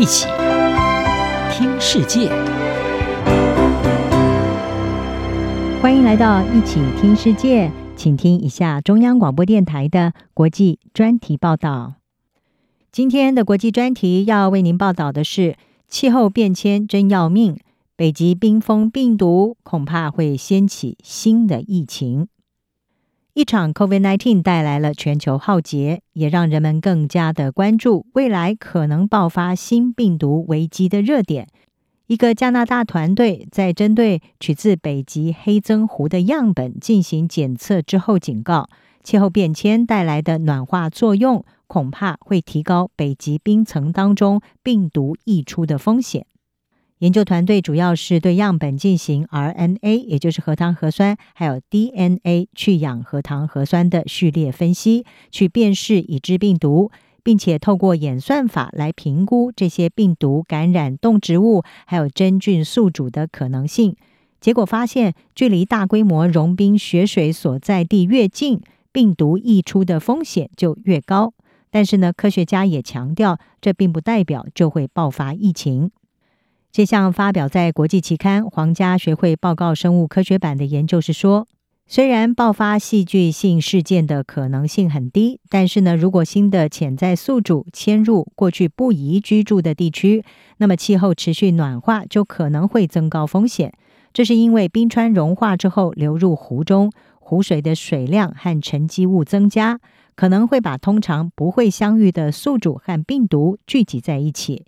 一起听世界，欢迎来到一起听世界，请听一下中央广播电台的国际专题报道。今天的国际专题要为您报道的是：气候变迁真要命，北极冰封病毒恐怕会掀起新的疫情。一场 COVID-19 带来了全球浩劫，也让人们更加的关注未来可能爆发新病毒危机的热点。一个加拿大团队在针对取自北极黑增湖的样本进行检测之后，警告气候变迁带来的暖化作用恐怕会提高北极冰层当中病毒溢出的风险。研究团队主要是对样本进行 RNA，也就是核糖核酸，还有 DNA 去氧核糖核酸的序列分析，去辨识已知病毒，并且透过演算法来评估这些病毒感染动植物还有真菌宿主的可能性。结果发现，距离大规模融冰雪水所在地越近，病毒溢出的风险就越高。但是呢，科学家也强调，这并不代表就会爆发疫情。这项发表在国际期刊《皇家学会报告生物科学版》的研究是说，虽然爆发戏剧性事件的可能性很低，但是呢，如果新的潜在宿主迁入过去不宜居住的地区，那么气候持续暖化就可能会增高风险。这是因为冰川融化之后流入湖中，湖水的水量和沉积物增加，可能会把通常不会相遇的宿主和病毒聚集在一起。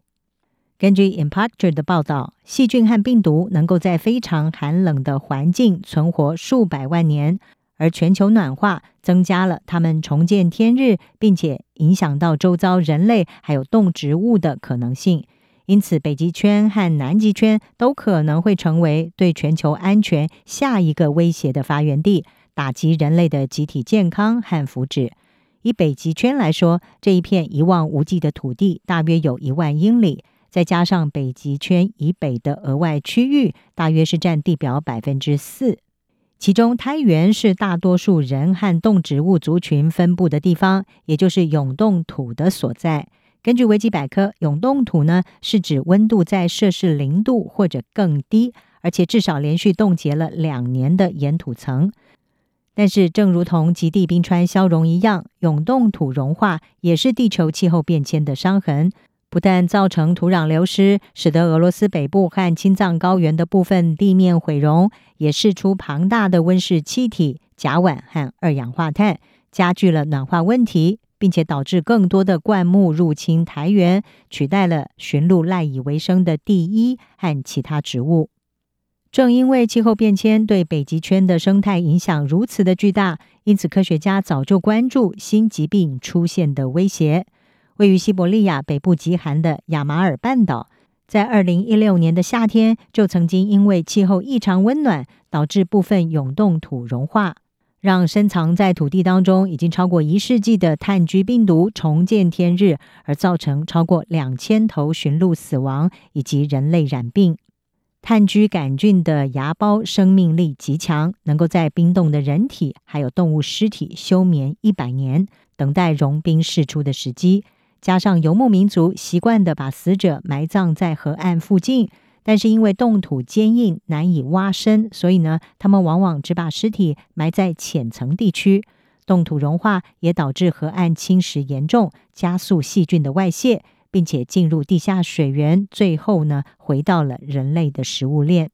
根据 Impactor 的报道，细菌和病毒能够在非常寒冷的环境存活数百万年，而全球暖化增加了它们重见天日，并且影响到周遭人类还有动植物的可能性。因此，北极圈和南极圈都可能会成为对全球安全下一个威胁的发源地，打击人类的集体健康和福祉。以北极圈来说，这一片一望无际的土地大约有一万英里。再加上北极圈以北的额外区域，大约是占地表百分之四。其中，苔原是大多数人和动植物族群分布的地方，也就是永冻土的所在。根据维基百科，永冻土呢是指温度在摄氏零度或者更低，而且至少连续冻结了两年的岩土层。但是，正如同极地冰川消融一样，永冻土融化也是地球气候变迁的伤痕。不但造成土壤流失，使得俄罗斯北部和青藏高原的部分地面毁容，也释出庞大的温室气体、甲烷和二氧化碳，加剧了暖化问题，并且导致更多的灌木入侵苔原，取代了驯鹿赖以为生的地衣和其他植物。正因为气候变迁对北极圈的生态影响如此的巨大，因此科学家早就关注新疾病出现的威胁。位于西伯利亚北部极寒的亚马尔半岛，在二零一六年的夏天就曾经因为气候异常温暖，导致部分永冻土融化，让深藏在土地当中已经超过一世纪的炭疽病毒重见天日，而造成超过两千头驯鹿死亡以及人类染病。炭疽杆菌的芽孢生命力极强，能够在冰冻的人体还有动物尸体休眠一百年，等待融冰释出的时机。加上游牧民族习惯地把死者埋葬在河岸附近，但是因为冻土坚硬难以挖深，所以呢，他们往往只把尸体埋在浅层地区。冻土融化也导致河岸侵蚀严重，加速细菌的外泄，并且进入地下水源，最后呢，回到了人类的食物链。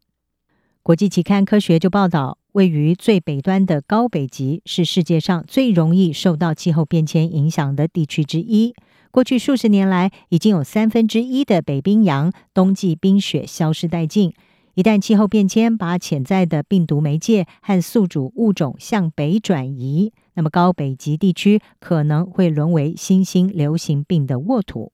国际期刊《科学》就报道，位于最北端的高北极是世界上最容易受到气候变迁影响的地区之一。过去数十年来，已经有三分之一的北冰洋冬季冰雪消失殆尽。一旦气候变迁把潜在的病毒媒介和宿主物种向北转移，那么高北极地区可能会沦为新兴流行病的沃土。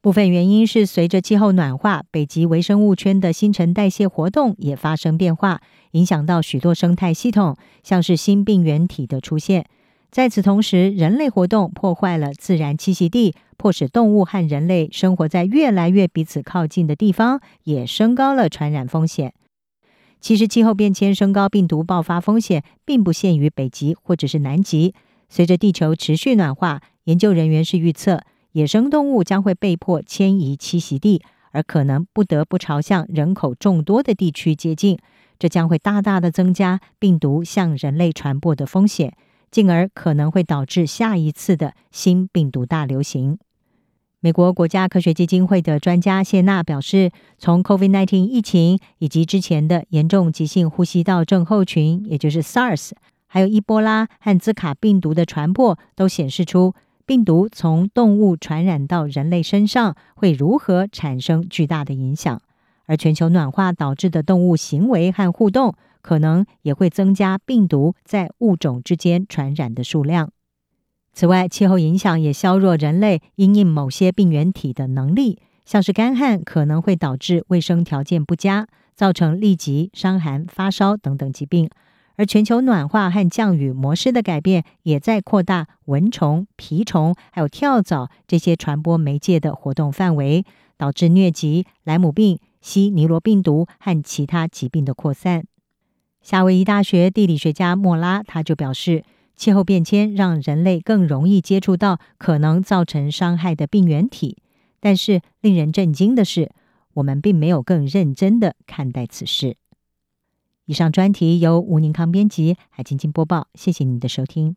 部分原因是随着气候暖化，北极微生物圈的新陈代谢活动也发生变化，影响到许多生态系统，像是新病原体的出现。在此同时，人类活动破坏了自然栖息地，迫使动物和人类生活在越来越彼此靠近的地方，也升高了传染风险。其实，气候变迁升高病毒爆发风险，并不限于北极或者是南极。随着地球持续暖化，研究人员是预测，野生动物将会被迫迁移栖息地，而可能不得不朝向人口众多的地区接近。这将会大大的增加病毒向人类传播的风险，进而可能会导致下一次的新病毒大流行。美国国家科学基金会的专家谢娜表示，从 COVID-19 疫情以及之前的严重急性呼吸道症候群，也就是 SARS，还有伊波拉和兹卡病毒的传播，都显示出病毒从动物传染到人类身上会如何产生巨大的影响。而全球暖化导致的动物行为和互动，可能也会增加病毒在物种之间传染的数量。此外，气候影响也削弱人类因应某些病原体的能力，像是干旱可能会导致卫生条件不佳，造成痢疾、伤寒、发烧等等疾病。而全球暖化和降雨模式的改变，也在扩大蚊虫、蜱虫还有跳蚤这些传播媒介的活动范围，导致疟疾、莱姆病。西尼罗病毒和其他疾病的扩散。夏威夷大学地理学家莫拉他就表示，气候变迁让人类更容易接触到可能造成伤害的病原体，但是令人震惊的是，我们并没有更认真的看待此事。以上专题由吴宁康编辑，海清清播报，谢谢您的收听。